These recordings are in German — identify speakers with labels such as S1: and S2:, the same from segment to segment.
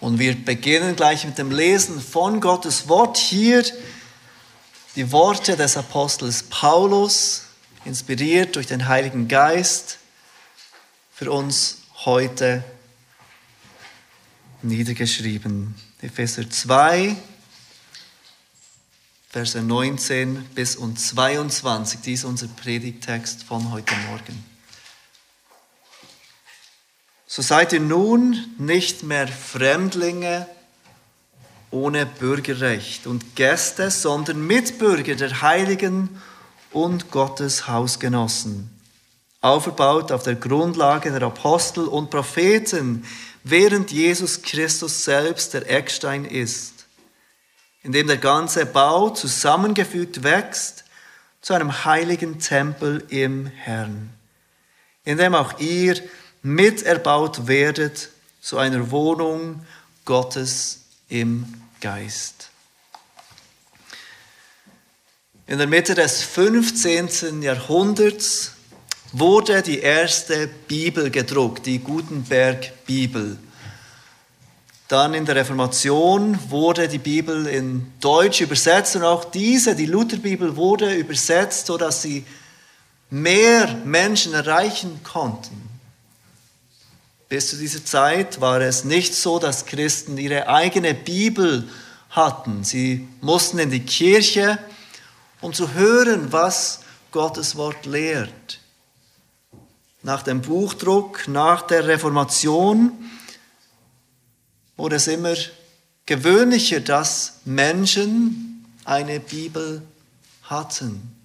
S1: Und wir beginnen gleich mit dem Lesen von Gottes Wort hier. Die Worte des Apostels Paulus, inspiriert durch den Heiligen Geist, für uns heute niedergeschrieben. Epheser 2, Verse 19 bis und 22. Dies ist unser Predigtext von heute Morgen. So seid ihr nun nicht mehr Fremdlinge ohne Bürgerrecht und Gäste, sondern Mitbürger der Heiligen und Gottes Hausgenossen, aufgebaut auf der Grundlage der Apostel und Propheten, während Jesus Christus selbst der Eckstein ist, in dem der ganze Bau zusammengefügt wächst zu einem heiligen Tempel im Herrn, in dem auch ihr miterbaut werdet zu einer Wohnung Gottes im Geist. In der Mitte des 15. Jahrhunderts wurde die erste Bibel gedruckt, die Gutenberg-Bibel. Dann in der Reformation wurde die Bibel in Deutsch übersetzt und auch diese, die Lutherbibel, wurde übersetzt, sodass sie mehr Menschen erreichen konnten. Bis zu dieser Zeit war es nicht so, dass Christen ihre eigene Bibel hatten. Sie mussten in die Kirche, um zu hören, was Gottes Wort lehrt. Nach dem Buchdruck, nach der Reformation wurde es immer gewöhnlicher, dass Menschen eine Bibel hatten.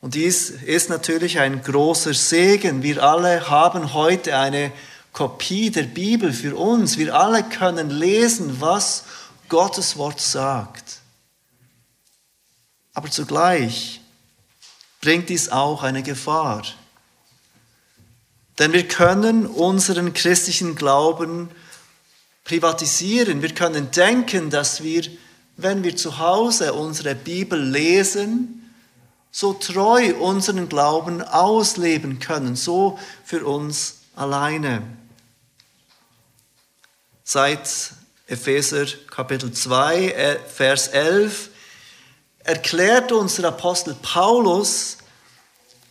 S1: Und dies ist natürlich ein großer Segen. Wir alle haben heute eine Kopie der Bibel für uns. Wir alle können lesen, was Gottes Wort sagt. Aber zugleich bringt dies auch eine Gefahr. Denn wir können unseren christlichen Glauben privatisieren. Wir können denken, dass wir, wenn wir zu Hause unsere Bibel lesen, so treu unseren Glauben ausleben können, so für uns alleine. Seit Epheser Kapitel 2, äh, Vers 11 erklärt uns der Apostel Paulus,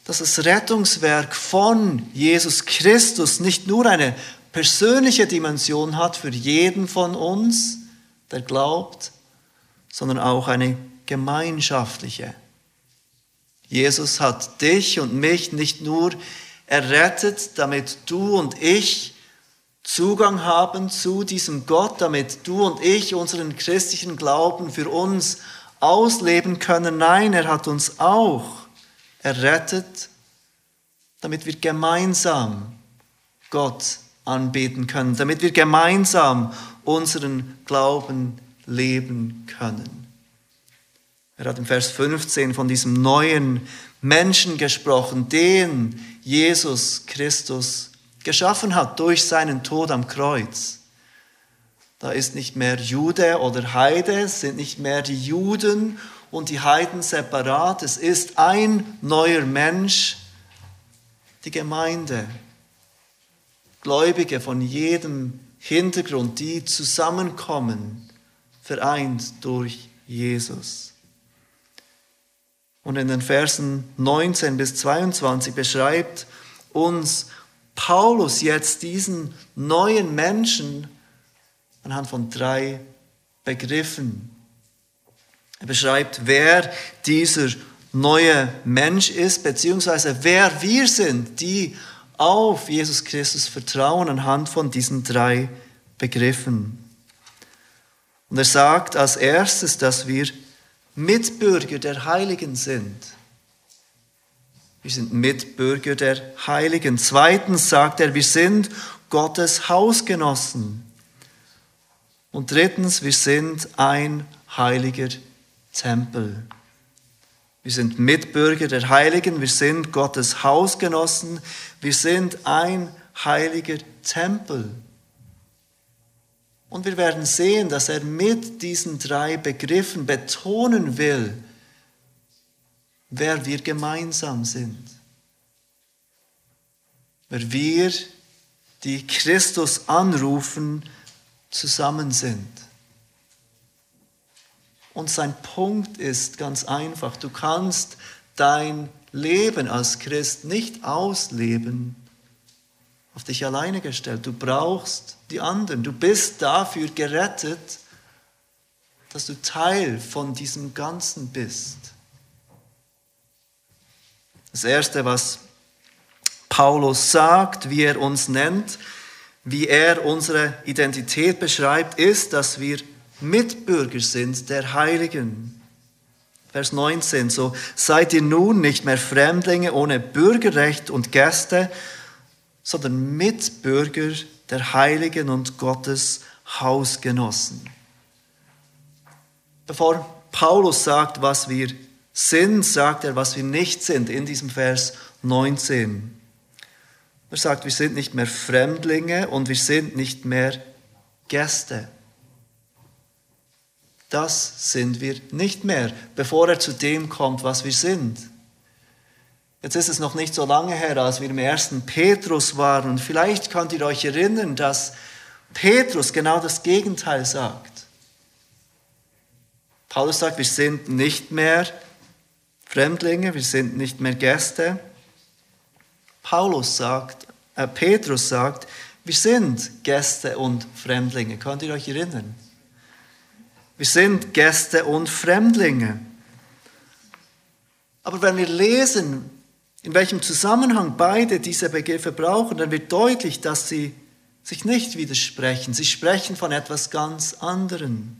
S1: dass das Rettungswerk von Jesus Christus nicht nur eine persönliche Dimension hat für jeden von uns, der glaubt, sondern auch eine gemeinschaftliche. Jesus hat dich und mich nicht nur errettet, damit du und ich Zugang haben zu diesem Gott, damit du und ich unseren christlichen Glauben für uns ausleben können. Nein, er hat uns auch errettet, damit wir gemeinsam Gott anbeten können, damit wir gemeinsam unseren Glauben leben können. Er hat im Vers 15 von diesem neuen Menschen gesprochen, den Jesus Christus geschaffen hat durch seinen Tod am Kreuz. Da ist nicht mehr Jude oder Heide, es sind nicht mehr die Juden und die Heiden separat. Es ist ein neuer Mensch, die Gemeinde. Gläubige von jedem Hintergrund, die zusammenkommen, vereint durch Jesus. Und in den Versen 19 bis 22 beschreibt uns Paulus jetzt diesen neuen Menschen anhand von drei Begriffen. Er beschreibt, wer dieser neue Mensch ist, beziehungsweise wer wir sind, die auf Jesus Christus vertrauen anhand von diesen drei Begriffen. Und er sagt als erstes, dass wir Mitbürger der Heiligen sind. Wir sind Mitbürger der Heiligen. Zweitens sagt er, wir sind Gottes Hausgenossen. Und drittens, wir sind ein heiliger Tempel. Wir sind Mitbürger der Heiligen, wir sind Gottes Hausgenossen, wir sind ein heiliger Tempel. Und wir werden sehen, dass er mit diesen drei Begriffen betonen will, wer wir gemeinsam sind. Wer wir, die Christus anrufen, zusammen sind. Und sein Punkt ist ganz einfach, du kannst dein Leben als Christ nicht ausleben, auf dich alleine gestellt. Du brauchst die anderen. Du bist dafür gerettet, dass du Teil von diesem Ganzen bist. Das Erste, was Paulus sagt, wie er uns nennt, wie er unsere Identität beschreibt, ist, dass wir Mitbürger sind der Heiligen. Vers 19, so seid ihr nun nicht mehr Fremdlinge ohne Bürgerrecht und Gäste, sondern Mitbürger der Heiligen und Gottes Hausgenossen. Bevor Paulus sagt, was wir sind, sagt er, was wir nicht sind in diesem Vers 19. Er sagt, wir sind nicht mehr Fremdlinge und wir sind nicht mehr Gäste. Das sind wir nicht mehr, bevor er zu dem kommt, was wir sind. Jetzt ist es noch nicht so lange her, als wir im ersten Petrus waren. Und vielleicht könnt ihr euch erinnern, dass Petrus genau das Gegenteil sagt. Paulus sagt, wir sind nicht mehr Fremdlinge, wir sind nicht mehr Gäste. Paulus sagt, äh, Petrus sagt, wir sind Gäste und Fremdlinge. Könnt ihr euch erinnern? Wir sind Gäste und Fremdlinge. Aber wenn wir lesen, in welchem Zusammenhang beide diese Begriffe brauchen, dann wird deutlich, dass sie sich nicht widersprechen. Sie sprechen von etwas ganz anderem.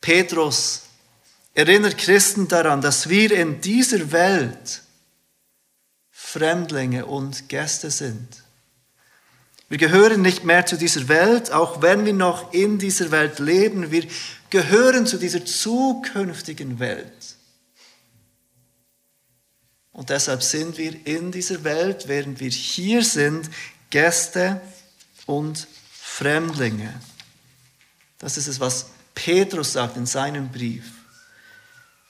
S1: Petrus erinnert Christen daran, dass wir in dieser Welt Fremdlinge und Gäste sind. Wir gehören nicht mehr zu dieser Welt, auch wenn wir noch in dieser Welt leben. Wir gehören zu dieser zukünftigen Welt. Und deshalb sind wir in dieser Welt, während wir hier sind, Gäste und Fremdlinge. Das ist es, was Petrus sagt in seinem Brief.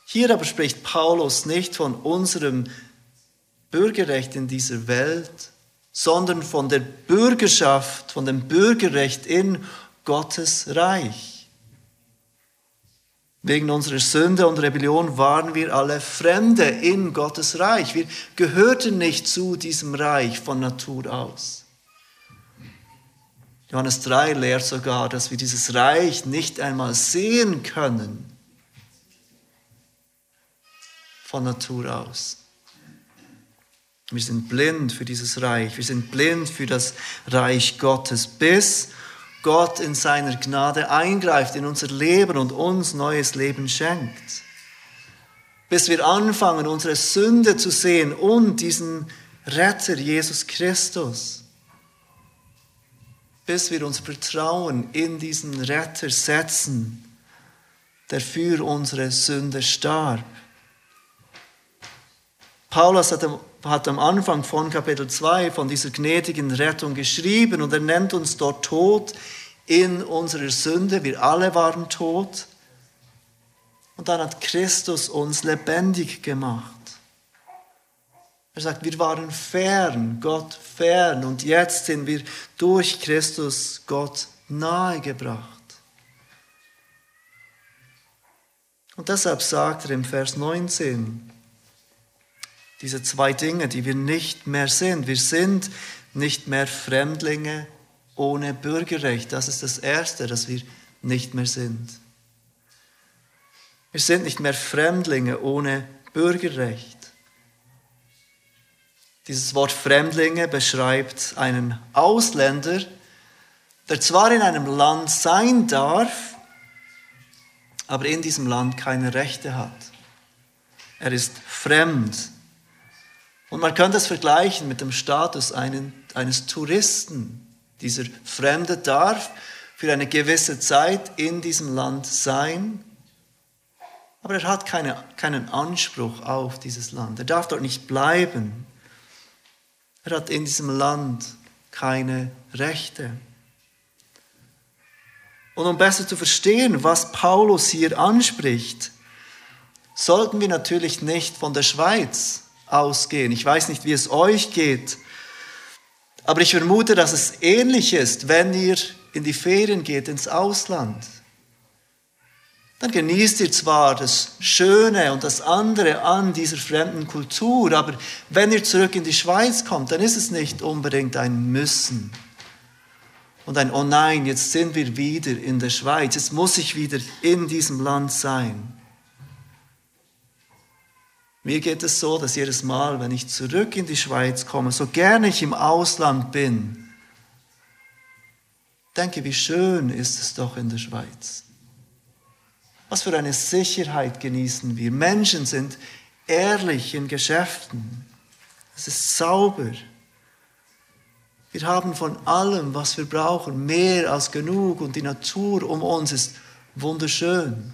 S1: Hier aber spricht Paulus nicht von unserem Bürgerrecht in dieser Welt, sondern von der Bürgerschaft, von dem Bürgerrecht in Gottes Reich. Wegen unserer Sünde und Rebellion waren wir alle Fremde in Gottes Reich. Wir gehörten nicht zu diesem Reich von Natur aus. Johannes 3 lehrt sogar, dass wir dieses Reich nicht einmal sehen können von Natur aus. Wir sind blind für dieses Reich. Wir sind blind für das Reich Gottes, bis Gott in seiner Gnade eingreift in unser Leben und uns neues Leben schenkt. Bis wir anfangen, unsere Sünde zu sehen und diesen Retter Jesus Christus. Bis wir uns Vertrauen in diesen Retter setzen, der für unsere Sünde starb. Paulus hat hat am Anfang von Kapitel 2 von dieser gnädigen Rettung geschrieben und er nennt uns dort tot in unserer Sünde. Wir alle waren tot. Und dann hat Christus uns lebendig gemacht. Er sagt, wir waren fern, Gott fern und jetzt sind wir durch Christus Gott nahegebracht. Und deshalb sagt er im Vers 19, diese zwei Dinge, die wir nicht mehr sind. Wir sind nicht mehr Fremdlinge ohne Bürgerrecht. Das ist das Erste, das wir nicht mehr sind. Wir sind nicht mehr Fremdlinge ohne Bürgerrecht. Dieses Wort Fremdlinge beschreibt einen Ausländer, der zwar in einem Land sein darf, aber in diesem Land keine Rechte hat. Er ist fremd. Und man kann das vergleichen mit dem Status eines Touristen. Dieser Fremde darf für eine gewisse Zeit in diesem Land sein, aber er hat keine, keinen Anspruch auf dieses Land. Er darf dort nicht bleiben. Er hat in diesem Land keine Rechte. Und um besser zu verstehen, was Paulus hier anspricht, sollten wir natürlich nicht von der Schweiz ausgehen. Ich weiß nicht, wie es euch geht, aber ich vermute, dass es ähnlich ist, wenn ihr in die Ferien geht, ins Ausland, dann genießt ihr zwar das Schöne und das andere an dieser fremden Kultur, aber wenn ihr zurück in die Schweiz kommt, dann ist es nicht unbedingt ein Müssen und ein Oh nein, jetzt sind wir wieder in der Schweiz, jetzt muss ich wieder in diesem Land sein. Mir geht es so, dass jedes Mal, wenn ich zurück in die Schweiz komme, so gerne ich im Ausland bin, denke, wie schön ist es doch in der Schweiz. Was für eine Sicherheit genießen wir. Menschen sind ehrlich in Geschäften. Es ist sauber. Wir haben von allem, was wir brauchen, mehr als genug und die Natur um uns ist wunderschön.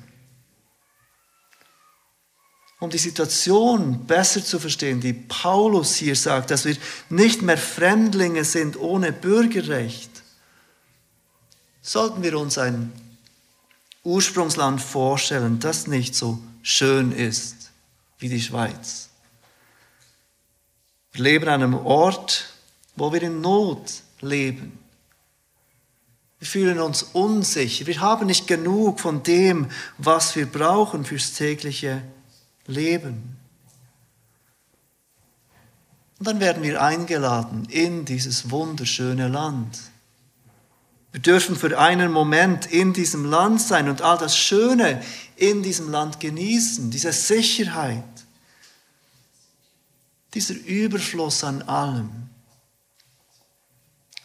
S1: Um die Situation besser zu verstehen, die Paulus hier sagt, dass wir nicht mehr Fremdlinge sind ohne Bürgerrecht, sollten wir uns ein Ursprungsland vorstellen, das nicht so schön ist wie die Schweiz. Wir leben an einem Ort, wo wir in Not leben. Wir fühlen uns unsicher. Wir haben nicht genug von dem, was wir brauchen fürs tägliche Leben. Und dann werden wir eingeladen in dieses wunderschöne Land. Wir dürfen für einen Moment in diesem Land sein und all das Schöne in diesem Land genießen, diese Sicherheit, dieser Überfluss an allem.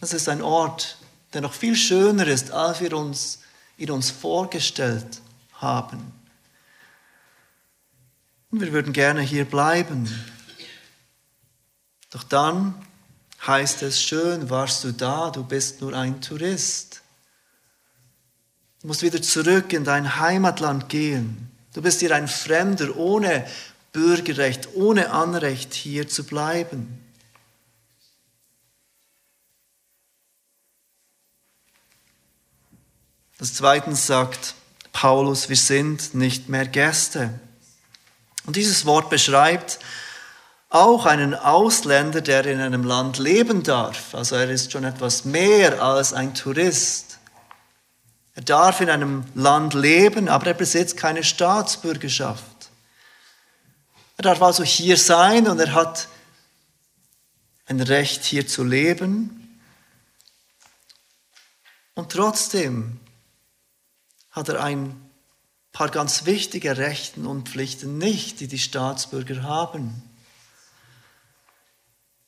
S1: Das ist ein Ort, der noch viel schöner ist, als wir uns ihn uns vorgestellt haben. Und wir würden gerne hier bleiben. Doch dann heißt es, schön warst du da, du bist nur ein Tourist. Du musst wieder zurück in dein Heimatland gehen. Du bist hier ein Fremder ohne Bürgerrecht, ohne Anrecht hier zu bleiben. Das zweitens sagt Paulus, wir sind nicht mehr Gäste. Und dieses Wort beschreibt, auch einen Ausländer, der in einem Land leben darf. Also er ist schon etwas mehr als ein Tourist. Er darf in einem Land leben, aber er besitzt keine Staatsbürgerschaft. Er darf also hier sein und er hat ein Recht hier zu leben. Und trotzdem hat er ein paar ganz wichtige Rechten und Pflichten nicht, die die Staatsbürger haben.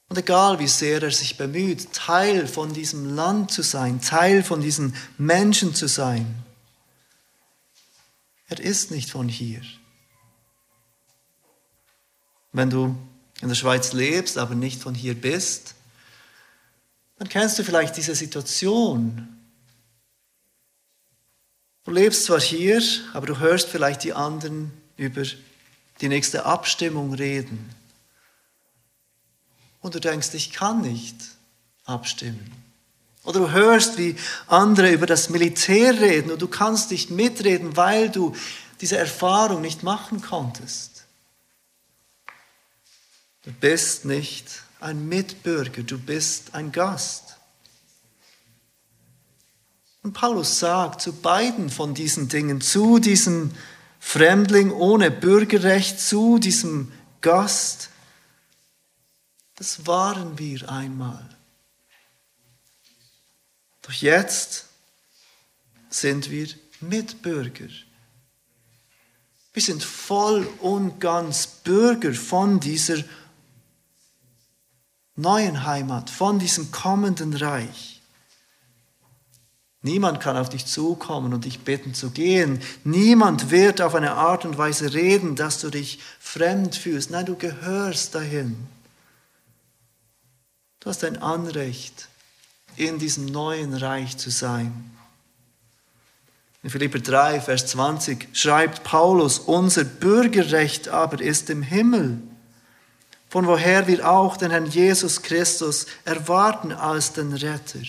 S1: Und egal wie sehr er sich bemüht, Teil von diesem Land zu sein, Teil von diesen Menschen zu sein, er ist nicht von hier. Wenn du in der Schweiz lebst, aber nicht von hier bist, dann kennst du vielleicht diese Situation. Du lebst zwar hier, aber du hörst vielleicht die anderen über die nächste Abstimmung reden und du denkst, ich kann nicht abstimmen. Oder du hörst, wie andere über das Militär reden und du kannst nicht mitreden, weil du diese Erfahrung nicht machen konntest. Du bist nicht ein Mitbürger, du bist ein Gast. Und Paulus sagt zu beiden von diesen Dingen, zu diesem Fremdling ohne Bürgerrecht, zu diesem Gast, das waren wir einmal. Doch jetzt sind wir Mitbürger. Wir sind voll und ganz Bürger von dieser neuen Heimat, von diesem kommenden Reich. Niemand kann auf dich zukommen und dich bitten zu gehen. Niemand wird auf eine Art und Weise reden, dass du dich fremd fühlst. Nein, du gehörst dahin. Du hast ein Anrecht, in diesem neuen Reich zu sein. In Philipper 3, Vers 20 schreibt Paulus, unser Bürgerrecht aber ist im Himmel, von woher wir auch den Herrn Jesus Christus erwarten als den Retter.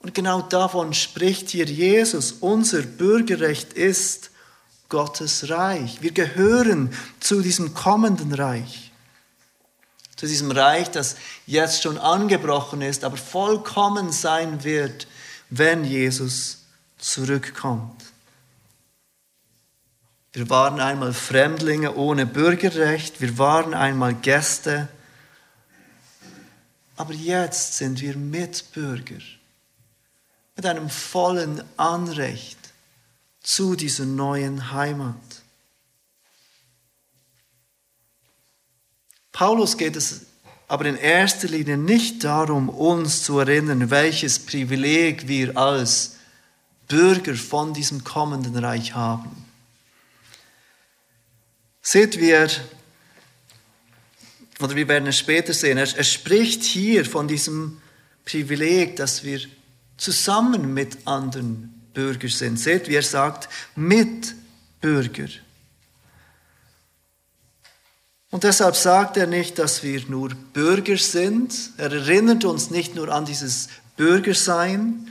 S1: Und genau davon spricht hier Jesus. Unser Bürgerrecht ist Gottes Reich. Wir gehören zu diesem kommenden Reich zu diesem Reich, das jetzt schon angebrochen ist, aber vollkommen sein wird, wenn Jesus zurückkommt. Wir waren einmal Fremdlinge ohne Bürgerrecht, wir waren einmal Gäste, aber jetzt sind wir Mitbürger mit einem vollen Anrecht zu dieser neuen Heimat. Paulus geht es aber in erster Linie nicht darum, uns zu erinnern, welches Privileg wir als Bürger von diesem kommenden Reich haben. Seht, wie er, oder wir werden es später sehen, er, er spricht hier von diesem Privileg, dass wir zusammen mit anderen Bürger sind. Seht, wie er sagt, Mitbürger. Und deshalb sagt er nicht, dass wir nur Bürger sind. Er erinnert uns nicht nur an dieses Bürgersein,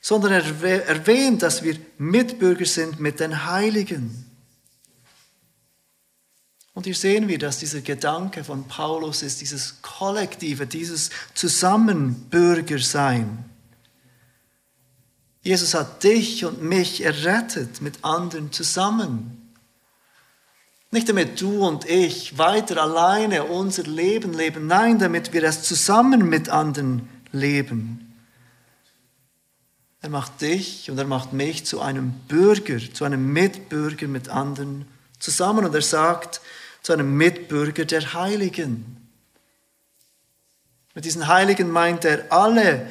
S1: sondern er erwähnt, dass wir Mitbürger sind mit den Heiligen. Und hier sehen wir, dass dieser Gedanke von Paulus ist, dieses Kollektive, dieses Zusammenbürgersein. Jesus hat dich und mich errettet mit anderen zusammen. Nicht damit du und ich weiter alleine unser Leben leben, nein, damit wir es zusammen mit anderen leben. Er macht dich und er macht mich zu einem Bürger, zu einem Mitbürger mit anderen zusammen. Und er sagt, zu einem Mitbürger der Heiligen. Mit diesen Heiligen meint er alle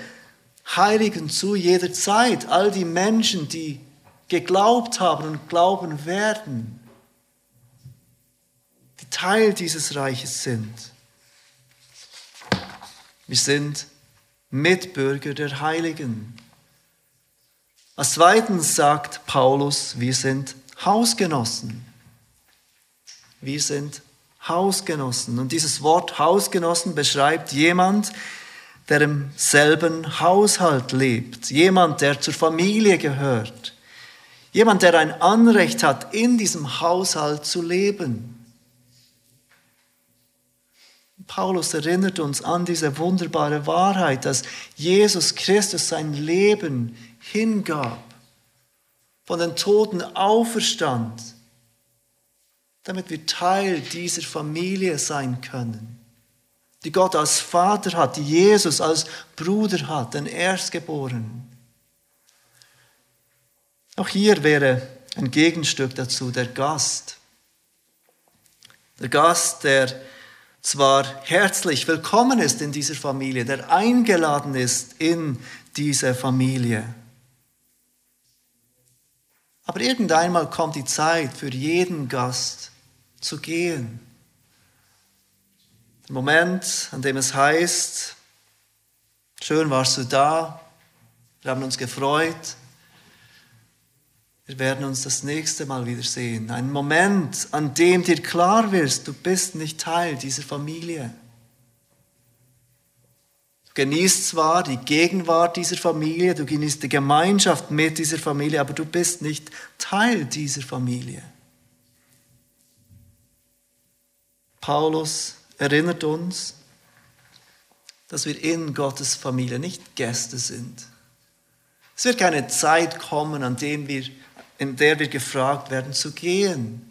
S1: Heiligen zu jeder Zeit, all die Menschen, die geglaubt haben und glauben werden, die Teil dieses Reiches sind. Wir sind Mitbürger der Heiligen. Als zweitens sagt Paulus, wir sind Hausgenossen. Wir sind Hausgenossen. Und dieses Wort Hausgenossen beschreibt jemand, der im selben Haushalt lebt, jemand, der zur Familie gehört, jemand, der ein Anrecht hat, in diesem Haushalt zu leben. Paulus erinnert uns an diese wunderbare Wahrheit, dass Jesus Christus sein Leben hingab, von den Toten auferstand, damit wir Teil dieser Familie sein können, die Gott als Vater hat, die Jesus als Bruder hat, den Erstgeborenen. Auch hier wäre ein Gegenstück dazu der Gast. Der Gast, der zwar herzlich willkommen ist in dieser Familie, der eingeladen ist in diese Familie. Aber irgendeinmal kommt die Zeit für jeden Gast, zu gehen. Der Moment, an dem es heißt, schön warst du da, wir haben uns gefreut, wir werden uns das nächste Mal wiedersehen. Ein Moment, an dem dir klar wirst, du bist nicht Teil dieser Familie. Du genießt zwar die Gegenwart dieser Familie, du genießt die Gemeinschaft mit dieser Familie, aber du bist nicht Teil dieser Familie. Paulus erinnert uns, dass wir in Gottes Familie nicht Gäste sind. Es wird keine Zeit kommen, an dem wir, in der wir gefragt werden zu gehen.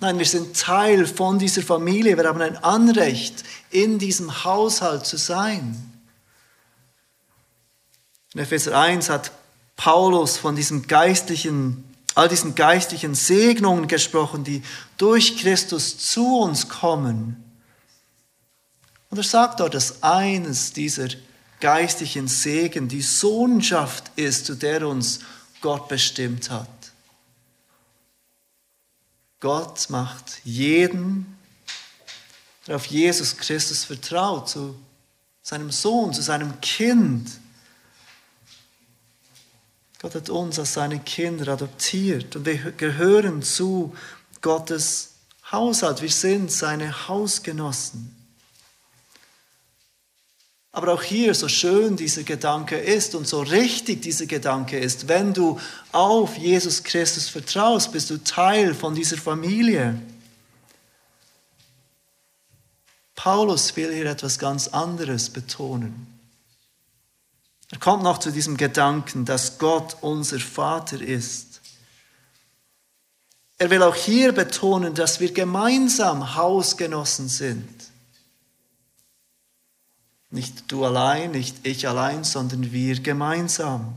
S1: Nein, wir sind Teil von dieser Familie. Wir haben ein Anrecht, in diesem Haushalt zu sein. In Epheser 1 hat Paulus von diesem geistlichen all diesen geistlichen Segnungen gesprochen, die durch Christus zu uns kommen. Und er sagt dort, dass eines dieser geistlichen Segen die Sohnschaft ist, zu der uns Gott bestimmt hat. Gott macht jeden, der auf Jesus Christus vertraut, zu seinem Sohn, zu seinem Kind. Gott hat uns als seine Kinder adoptiert und wir gehören zu Gottes Haushalt. Wir sind seine Hausgenossen. Aber auch hier, so schön dieser Gedanke ist und so richtig dieser Gedanke ist, wenn du auf Jesus Christus vertraust, bist du Teil von dieser Familie. Paulus will hier etwas ganz anderes betonen. Er kommt noch zu diesem Gedanken, dass Gott unser Vater ist. Er will auch hier betonen, dass wir gemeinsam Hausgenossen sind. Nicht du allein, nicht ich allein, sondern wir gemeinsam.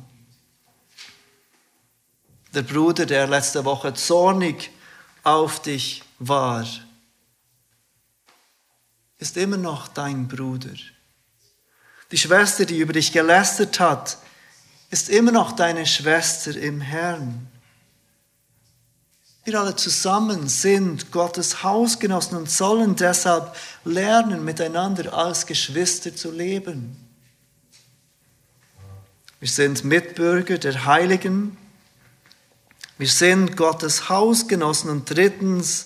S1: Der Bruder, der letzte Woche zornig auf dich war, ist immer noch dein Bruder. Die Schwester, die über dich gelästert hat, ist immer noch deine Schwester im Herrn. Wir alle zusammen sind Gottes Hausgenossen und sollen deshalb lernen, miteinander als Geschwister zu leben. Wir sind Mitbürger der Heiligen. Wir sind Gottes Hausgenossen. Und drittens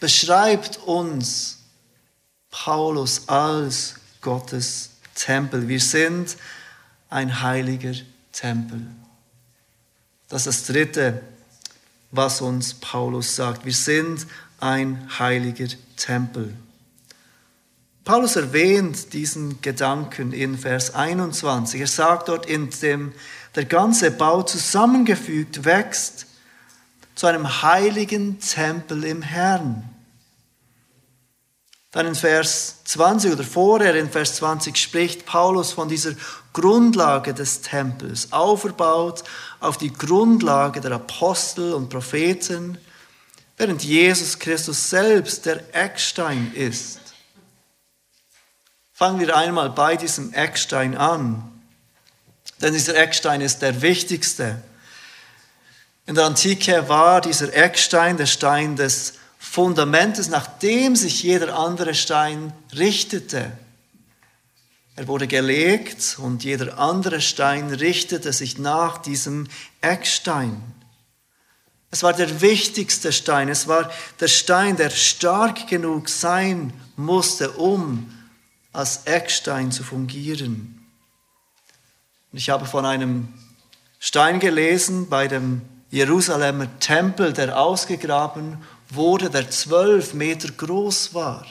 S1: beschreibt uns Paulus als Gottes Tempel. Wir sind ein heiliger Tempel. Das ist das Dritte, was uns Paulus sagt. Wir sind ein heiliger Tempel. Paulus erwähnt diesen Gedanken in Vers 21. Er sagt dort, in dem der ganze Bau zusammengefügt wächst zu einem heiligen Tempel im Herrn. Dann in Vers 20 oder vorher in Vers 20 spricht Paulus von dieser Grundlage des Tempels, aufgebaut auf die Grundlage der Apostel und Propheten, während Jesus Christus selbst der Eckstein ist. Fangen wir einmal bei diesem Eckstein an, denn dieser Eckstein ist der wichtigste. In der Antike war dieser Eckstein der Stein des Fundamentes, nach dem sich jeder andere Stein richtete. Er wurde gelegt und jeder andere Stein richtete sich nach diesem Eckstein. Es war der wichtigste Stein, es war der Stein, der stark genug sein musste, um als Eckstein zu fungieren. Und ich habe von einem Stein gelesen bei dem Jerusalemer Tempel, der ausgegraben wurde, der zwölf Meter groß war.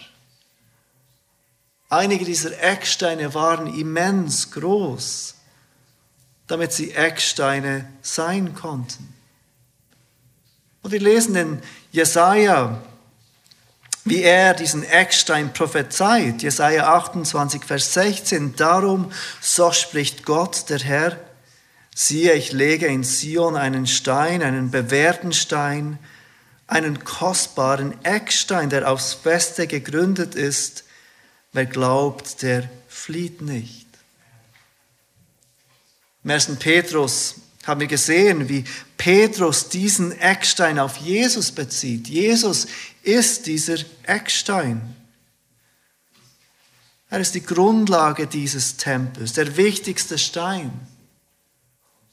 S1: Einige dieser Ecksteine waren immens groß, damit sie Ecksteine sein konnten. Und wir lesen in Jesaja, wie er diesen Eckstein prophezeit. Jesaja 28, Vers 16. Darum, so spricht Gott, der Herr, siehe, ich lege in Sion einen Stein, einen bewährten Stein, einen kostbaren Eckstein, der aufs Feste gegründet ist. Wer glaubt, der flieht nicht. Im 1. Petrus haben wir gesehen, wie Petrus diesen Eckstein auf Jesus bezieht. Jesus ist dieser Eckstein. Er ist die Grundlage dieses Tempels, der wichtigste Stein.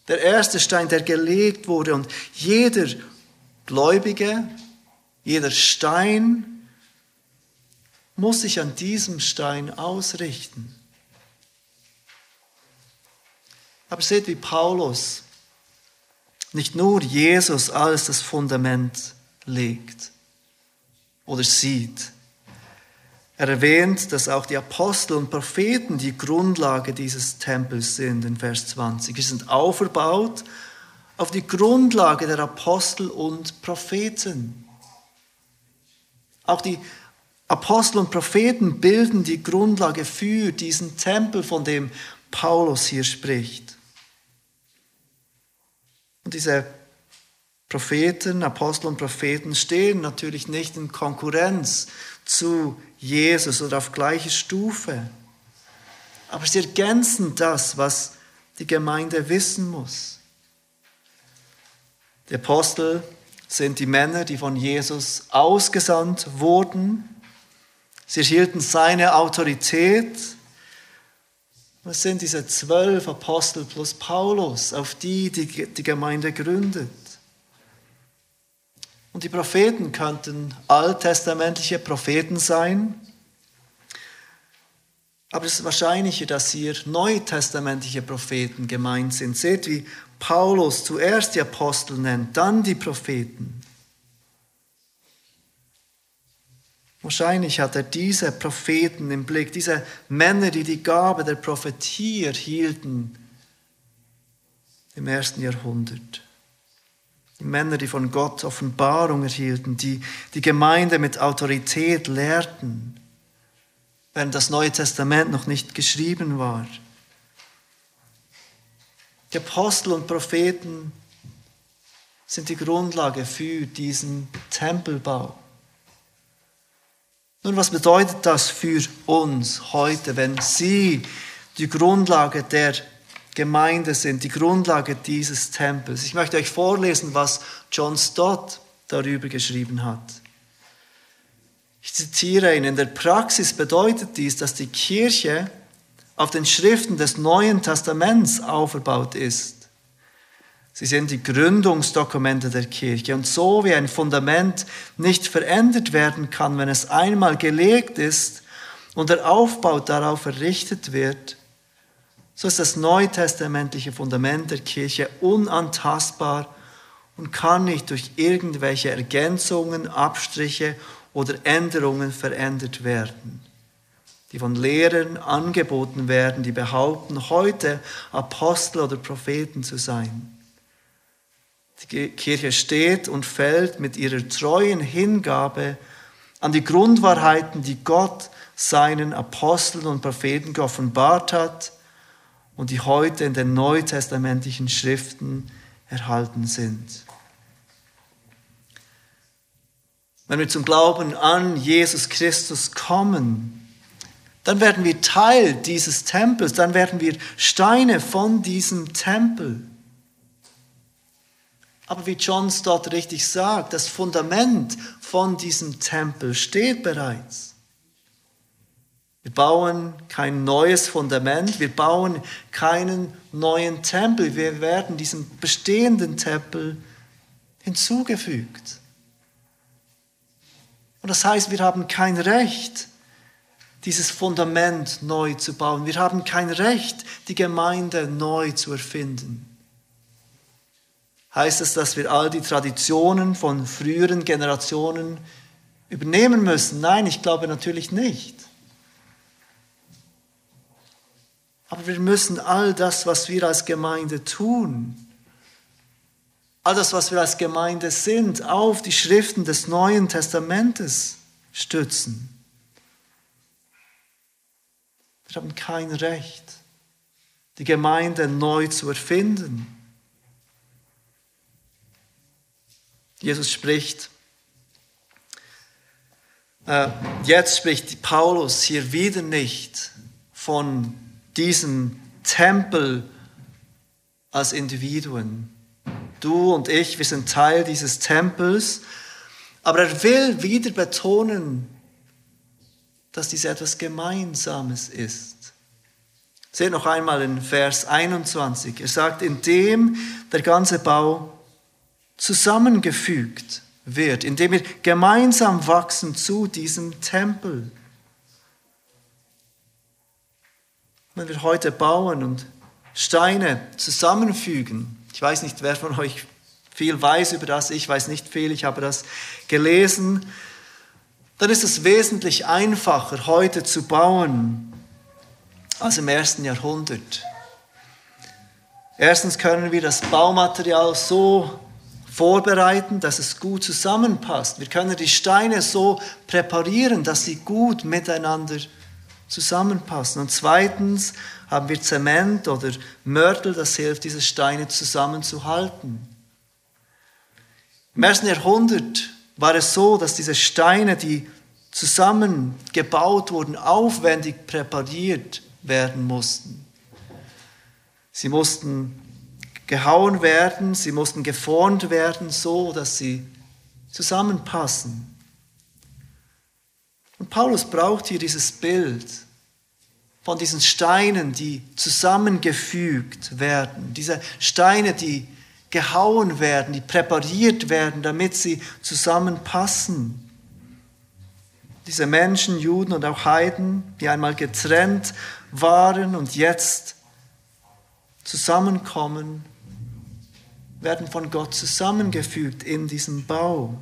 S1: Der erste Stein, der gelegt wurde und jeder Gläubige, jeder Stein muss sich an diesem Stein ausrichten. Aber seht, wie Paulus nicht nur Jesus als das Fundament legt oder sieht. Er erwähnt, dass auch die Apostel und Propheten die Grundlage dieses Tempels sind in Vers 20. Sie sind aufgebaut auf die Grundlage der Apostel und Propheten. Auch die Apostel und Propheten bilden die Grundlage für diesen Tempel, von dem Paulus hier spricht. Und diese Propheten, Apostel und Propheten stehen natürlich nicht in Konkurrenz zu Jesus oder auf gleicher Stufe. Aber sie ergänzen das, was die Gemeinde wissen muss. Die Apostel sind die Männer, die von Jesus ausgesandt wurden. Sie erhielten seine Autorität. Es sind diese zwölf Apostel plus Paulus, auf die die, die Gemeinde gründet. Und die Propheten könnten alttestamentliche Propheten sein, aber es ist wahrscheinlicher, dass hier neutestamentliche Propheten gemeint sind. Seht, wie Paulus zuerst die Apostel nennt, dann die Propheten. Wahrscheinlich hat er diese Propheten im Blick, diese Männer, die die Gabe der Prophetie erhielten im ersten Jahrhundert. Die Männer, die von Gott Offenbarung erhielten, die die Gemeinde mit Autorität lehrten, während das Neue Testament noch nicht geschrieben war. Die Apostel und Propheten sind die Grundlage für diesen Tempelbau. Nun, was bedeutet das für uns heute, wenn Sie die Grundlage der Gemeinde sind, die Grundlage dieses Tempels? Ich möchte euch vorlesen, was John Stott darüber geschrieben hat. Ich zitiere ihn, in der Praxis bedeutet dies, dass die Kirche auf den Schriften des Neuen Testaments aufgebaut ist. Sie sind die Gründungsdokumente der Kirche. Und so wie ein Fundament nicht verändert werden kann, wenn es einmal gelegt ist und der Aufbau darauf errichtet wird, so ist das neutestamentliche Fundament der Kirche unantastbar und kann nicht durch irgendwelche Ergänzungen, Abstriche oder Änderungen verändert werden, die von Lehrern angeboten werden, die behaupten, heute Apostel oder Propheten zu sein. Die Kirche steht und fällt mit ihrer treuen Hingabe an die Grundwahrheiten, die Gott seinen Aposteln und Propheten geoffenbart hat und die heute in den neutestamentlichen Schriften erhalten sind. Wenn wir zum Glauben an Jesus Christus kommen, dann werden wir Teil dieses Tempels, dann werden wir Steine von diesem Tempel. Aber wie John Stott richtig sagt, das Fundament von diesem Tempel steht bereits. Wir bauen kein neues Fundament, wir bauen keinen neuen Tempel, wir werden diesem bestehenden Tempel hinzugefügt. Und das heißt, wir haben kein Recht, dieses Fundament neu zu bauen. Wir haben kein Recht, die Gemeinde neu zu erfinden. Heißt es, dass wir all die Traditionen von früheren Generationen übernehmen müssen? Nein, ich glaube natürlich nicht. Aber wir müssen all das, was wir als Gemeinde tun, all das, was wir als Gemeinde sind, auf die Schriften des Neuen Testamentes stützen. Wir haben kein Recht, die Gemeinde neu zu erfinden. Jesus spricht, äh, jetzt spricht Paulus hier wieder nicht von diesem Tempel als Individuen. Du und ich, wir sind Teil dieses Tempels, aber er will wieder betonen, dass dies etwas Gemeinsames ist. Seht noch einmal in Vers 21. Er sagt, indem der ganze Bau zusammengefügt wird, indem wir gemeinsam wachsen zu diesem Tempel. Wenn wir heute bauen und Steine zusammenfügen, ich weiß nicht, wer von euch viel weiß über das, ich weiß nicht viel, ich habe das gelesen, dann ist es wesentlich einfacher heute zu bauen als im ersten Jahrhundert. Erstens können wir das Baumaterial so vorbereiten, dass es gut zusammenpasst. Wir können die Steine so präparieren, dass sie gut miteinander zusammenpassen. Und zweitens haben wir Zement oder Mörtel, das hilft, diese Steine zusammenzuhalten. Im ersten Jahrhundert war es so, dass diese Steine, die zusammengebaut wurden, aufwendig präpariert werden mussten. Sie mussten gehauen werden, sie mussten geformt werden, so dass sie zusammenpassen. Und Paulus braucht hier dieses Bild von diesen Steinen, die zusammengefügt werden, diese Steine, die gehauen werden, die präpariert werden, damit sie zusammenpassen. Diese Menschen, Juden und auch Heiden, die einmal getrennt waren und jetzt zusammenkommen werden von Gott zusammengefügt in diesem Bau.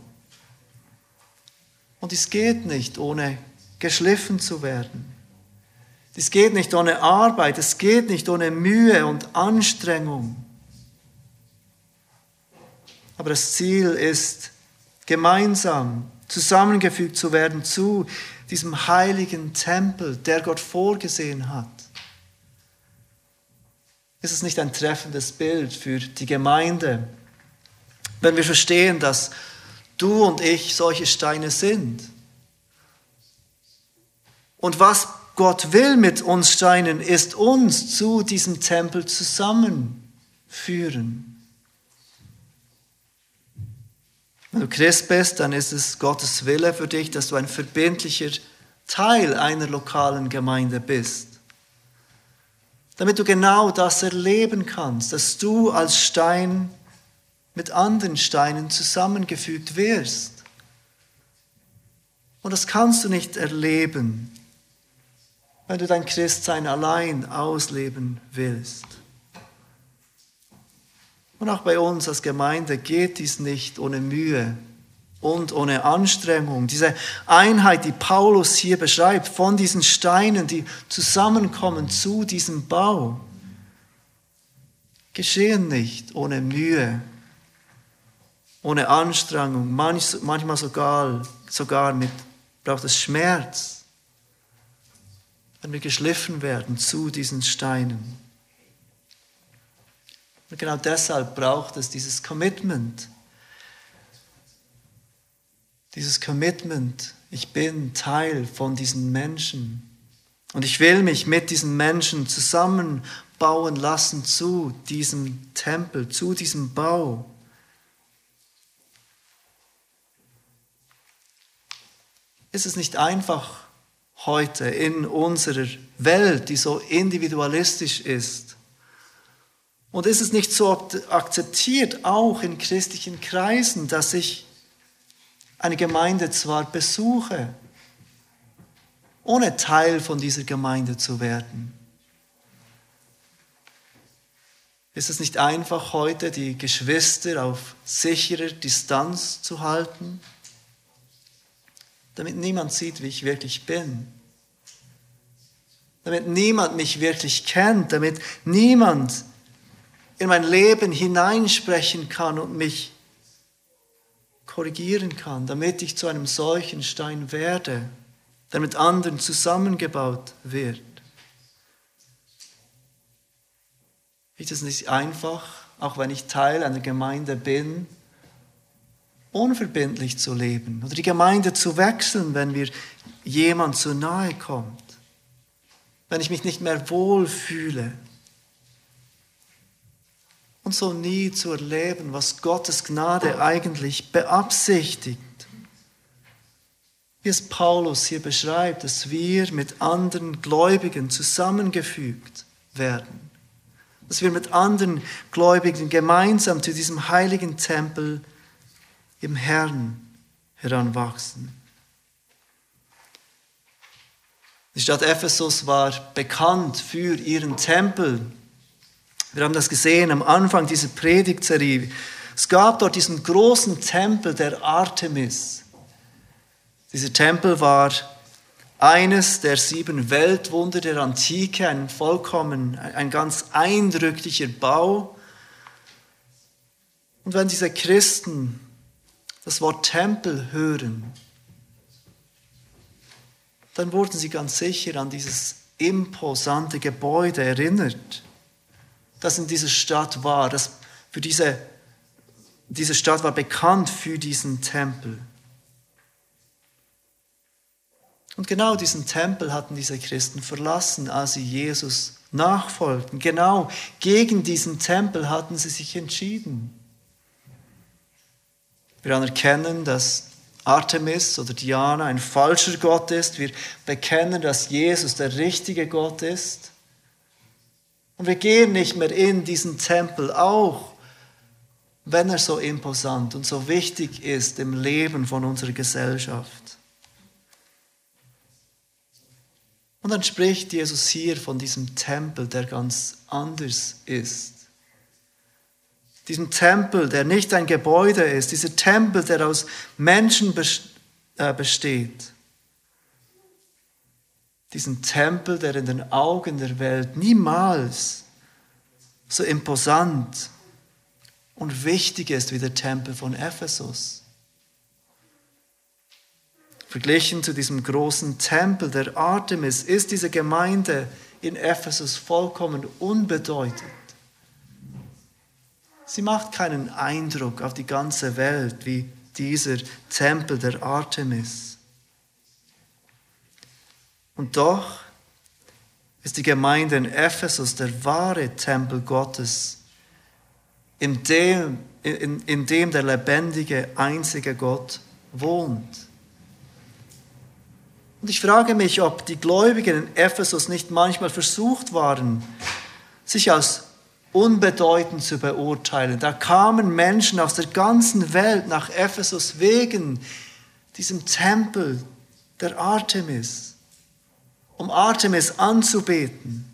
S1: Und es geht nicht, ohne geschliffen zu werden. Es geht nicht ohne Arbeit, es geht nicht ohne Mühe und Anstrengung. Aber das Ziel ist, gemeinsam zusammengefügt zu werden zu diesem heiligen Tempel, der Gott vorgesehen hat. Ist es nicht ein treffendes Bild für die Gemeinde, wenn wir verstehen, dass du und ich solche Steine sind? Und was Gott will mit uns Steinen, ist uns zu diesem Tempel zusammenführen. Wenn du Christ bist, dann ist es Gottes Wille für dich, dass du ein verbindlicher Teil einer lokalen Gemeinde bist. Damit du genau das erleben kannst, dass du als Stein mit anderen Steinen zusammengefügt wirst. Und das kannst du nicht erleben, wenn du dein Christsein allein ausleben willst. Und auch bei uns als Gemeinde geht dies nicht ohne Mühe und ohne Anstrengung. Diese Einheit, die Paulus hier beschreibt, von diesen Steinen, die zusammenkommen zu diesem Bau, geschehen nicht ohne Mühe, ohne Anstrengung, manchmal sogar, sogar mit, braucht es Schmerz, wenn wir geschliffen werden zu diesen Steinen. Und genau deshalb braucht es dieses Commitment. Dieses Commitment, ich bin Teil von diesen Menschen. Und ich will mich mit diesen Menschen zusammenbauen lassen zu diesem Tempel, zu diesem Bau. Ist es nicht einfach heute in unserer Welt, die so individualistisch ist, und ist es nicht so akzeptiert, auch in christlichen Kreisen, dass ich eine Gemeinde zwar besuche, ohne Teil von dieser Gemeinde zu werden? Ist es nicht einfach heute, die Geschwister auf sicherer Distanz zu halten, damit niemand sieht, wie ich wirklich bin? Damit niemand mich wirklich kennt, damit niemand in mein Leben hineinsprechen kann und mich korrigieren kann, damit ich zu einem solchen Stein werde, der mit anderen zusammengebaut wird. Ist es nicht einfach, auch wenn ich Teil einer Gemeinde bin, unverbindlich zu leben oder die Gemeinde zu wechseln, wenn mir jemand zu nahe kommt, wenn ich mich nicht mehr wohlfühle, und so nie zu erleben, was Gottes Gnade eigentlich beabsichtigt. Wie es Paulus hier beschreibt, dass wir mit anderen Gläubigen zusammengefügt werden, dass wir mit anderen Gläubigen gemeinsam zu diesem heiligen Tempel im Herrn heranwachsen. Die Stadt Ephesus war bekannt für ihren Tempel, wir haben das gesehen am Anfang dieser Predigtserie. Es gab dort diesen großen Tempel der Artemis. Dieser Tempel war eines der sieben Weltwunder der Antike, ein vollkommen, ein ganz eindrücklicher Bau. Und wenn diese Christen das Wort Tempel hören, dann wurden sie ganz sicher an dieses imposante Gebäude erinnert das in dieser Stadt war. Das für diese, diese Stadt war bekannt für diesen Tempel. Und genau diesen Tempel hatten diese Christen verlassen, als sie Jesus nachfolgten. Genau gegen diesen Tempel hatten sie sich entschieden. Wir anerkennen, dass Artemis oder Diana ein falscher Gott ist. Wir bekennen, dass Jesus der richtige Gott ist. Und wir gehen nicht mehr in diesen Tempel, auch wenn er so imposant und so wichtig ist im Leben von unserer Gesellschaft. Und dann spricht Jesus hier von diesem Tempel, der ganz anders ist. Diesem Tempel, der nicht ein Gebäude ist, dieser Tempel, der aus Menschen äh, besteht. Diesen Tempel, der in den Augen der Welt niemals so imposant und wichtig ist wie der Tempel von Ephesus. Verglichen zu diesem großen Tempel der Artemis ist diese Gemeinde in Ephesus vollkommen unbedeutend. Sie macht keinen Eindruck auf die ganze Welt wie dieser Tempel der Artemis. Und doch ist die Gemeinde in Ephesus der wahre Tempel Gottes, in dem, in, in dem der lebendige, einzige Gott wohnt. Und ich frage mich, ob die Gläubigen in Ephesus nicht manchmal versucht waren, sich als unbedeutend zu beurteilen. Da kamen Menschen aus der ganzen Welt nach Ephesus wegen diesem Tempel der Artemis, um Artemis anzubeten,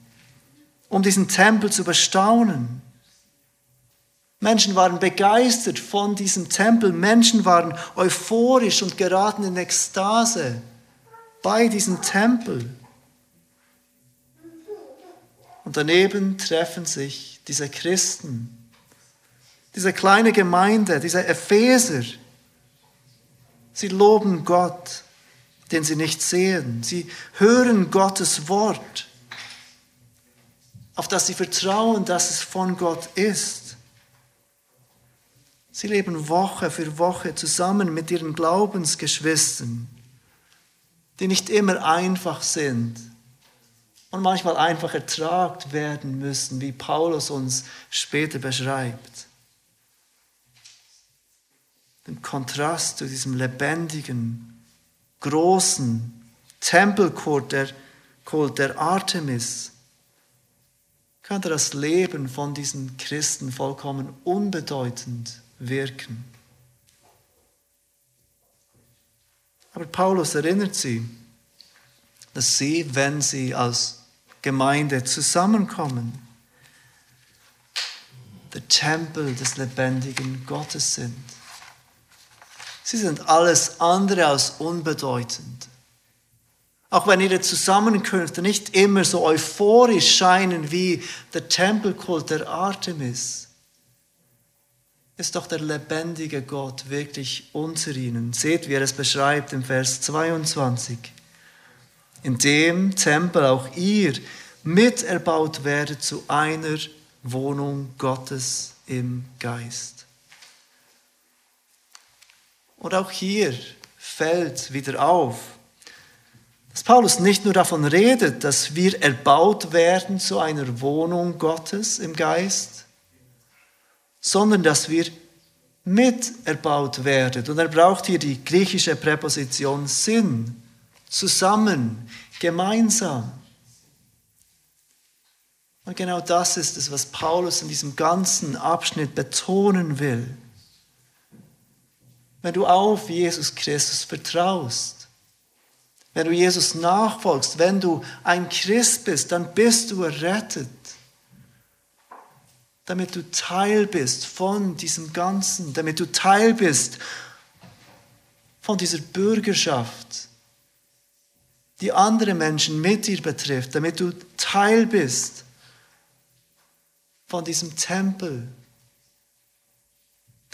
S1: um diesen Tempel zu bestaunen. Menschen waren begeistert von diesem Tempel, Menschen waren euphorisch und geraten in Ekstase bei diesem Tempel. Und daneben treffen sich diese Christen, diese kleine Gemeinde, diese Epheser. Sie loben Gott, den sie nicht sehen. Sie hören Gottes Wort, auf das sie vertrauen, dass es von Gott ist. Sie leben Woche für Woche zusammen mit ihren Glaubensgeschwistern die nicht immer einfach sind und manchmal einfach ertragt werden müssen, wie Paulus uns später beschreibt. Den Kontrast zu diesem lebendigen, großen Tempelkult der, Kult der Artemis könnte das Leben von diesen Christen vollkommen unbedeutend wirken. Aber Paulus erinnert sie, dass sie, wenn sie als Gemeinde zusammenkommen, der Tempel des lebendigen Gottes sind. Sie sind alles andere als unbedeutend. Auch wenn ihre Zusammenkünfte nicht immer so euphorisch scheinen wie der Tempelkult der Artemis, ist doch der lebendige Gott wirklich unter ihnen. Seht, wie er es beschreibt im Vers 22. In dem Tempel auch ihr miterbaut werdet zu einer Wohnung Gottes im Geist. Und auch hier fällt wieder auf, dass Paulus nicht nur davon redet, dass wir erbaut werden zu einer Wohnung Gottes im Geist, sondern dass wir miterbaut werden. Und er braucht hier die griechische Präposition Sinn, zusammen, gemeinsam. Und genau das ist es, was Paulus in diesem ganzen Abschnitt betonen will. Wenn du auf Jesus Christus vertraust, wenn du Jesus nachfolgst, wenn du ein Christ bist, dann bist du errettet damit du Teil bist von diesem Ganzen, damit du Teil bist von dieser Bürgerschaft, die andere Menschen mit dir betrifft, damit du Teil bist von diesem Tempel,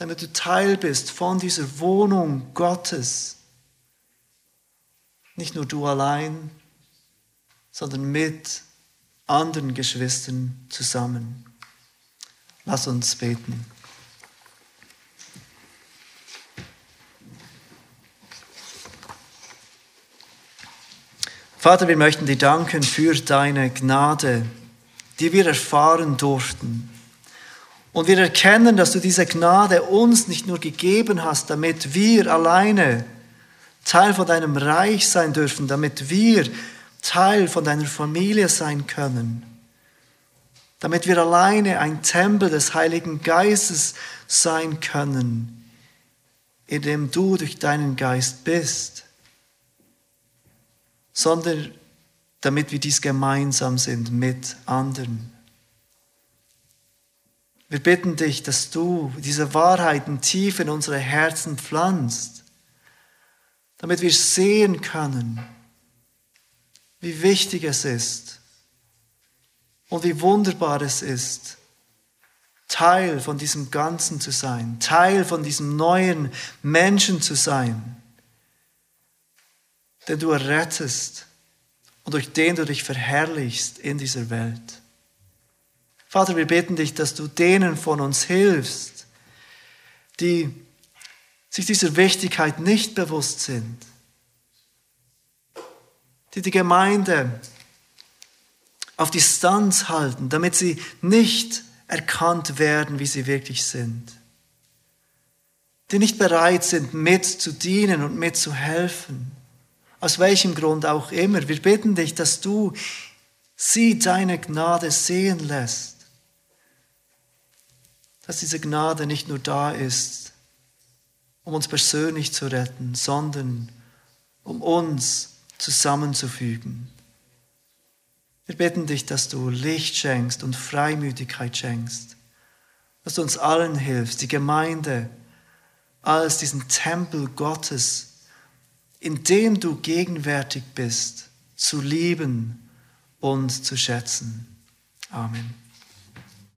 S1: damit du Teil bist von dieser Wohnung Gottes. Nicht nur du allein, sondern mit anderen Geschwistern zusammen. Lass uns beten. Vater, wir möchten dir danken für deine Gnade, die wir erfahren durften. Und wir erkennen, dass du diese Gnade uns nicht nur gegeben hast, damit wir alleine Teil von deinem Reich sein dürfen, damit wir Teil von deiner Familie sein können, damit wir alleine ein Tempel des Heiligen Geistes sein können, in dem du durch deinen Geist bist, sondern damit wir dies gemeinsam sind mit anderen. Wir bitten dich, dass du diese Wahrheiten tief in unsere Herzen pflanzt, damit wir sehen können, wie wichtig es ist und wie wunderbar es ist, Teil von diesem Ganzen zu sein, Teil von diesem neuen Menschen zu sein, den du errettest und durch den du dich verherrlichst in dieser Welt. Vater, wir beten dich, dass du denen von uns hilfst, die sich dieser Wichtigkeit nicht bewusst sind, die die Gemeinde auf Distanz halten, damit sie nicht erkannt werden, wie sie wirklich sind, die nicht bereit sind, mitzudienen und mitzuhelfen, aus welchem Grund auch immer. Wir bitten dich, dass du sie deine Gnade sehen lässt, dass diese Gnade nicht nur da ist, um uns persönlich zu retten, sondern um uns zusammenzufügen. Wir bitten dich, dass du Licht schenkst und Freimütigkeit schenkst, dass du uns allen hilfst, die Gemeinde als diesen Tempel Gottes, in dem du gegenwärtig bist, zu lieben und zu schätzen. Amen.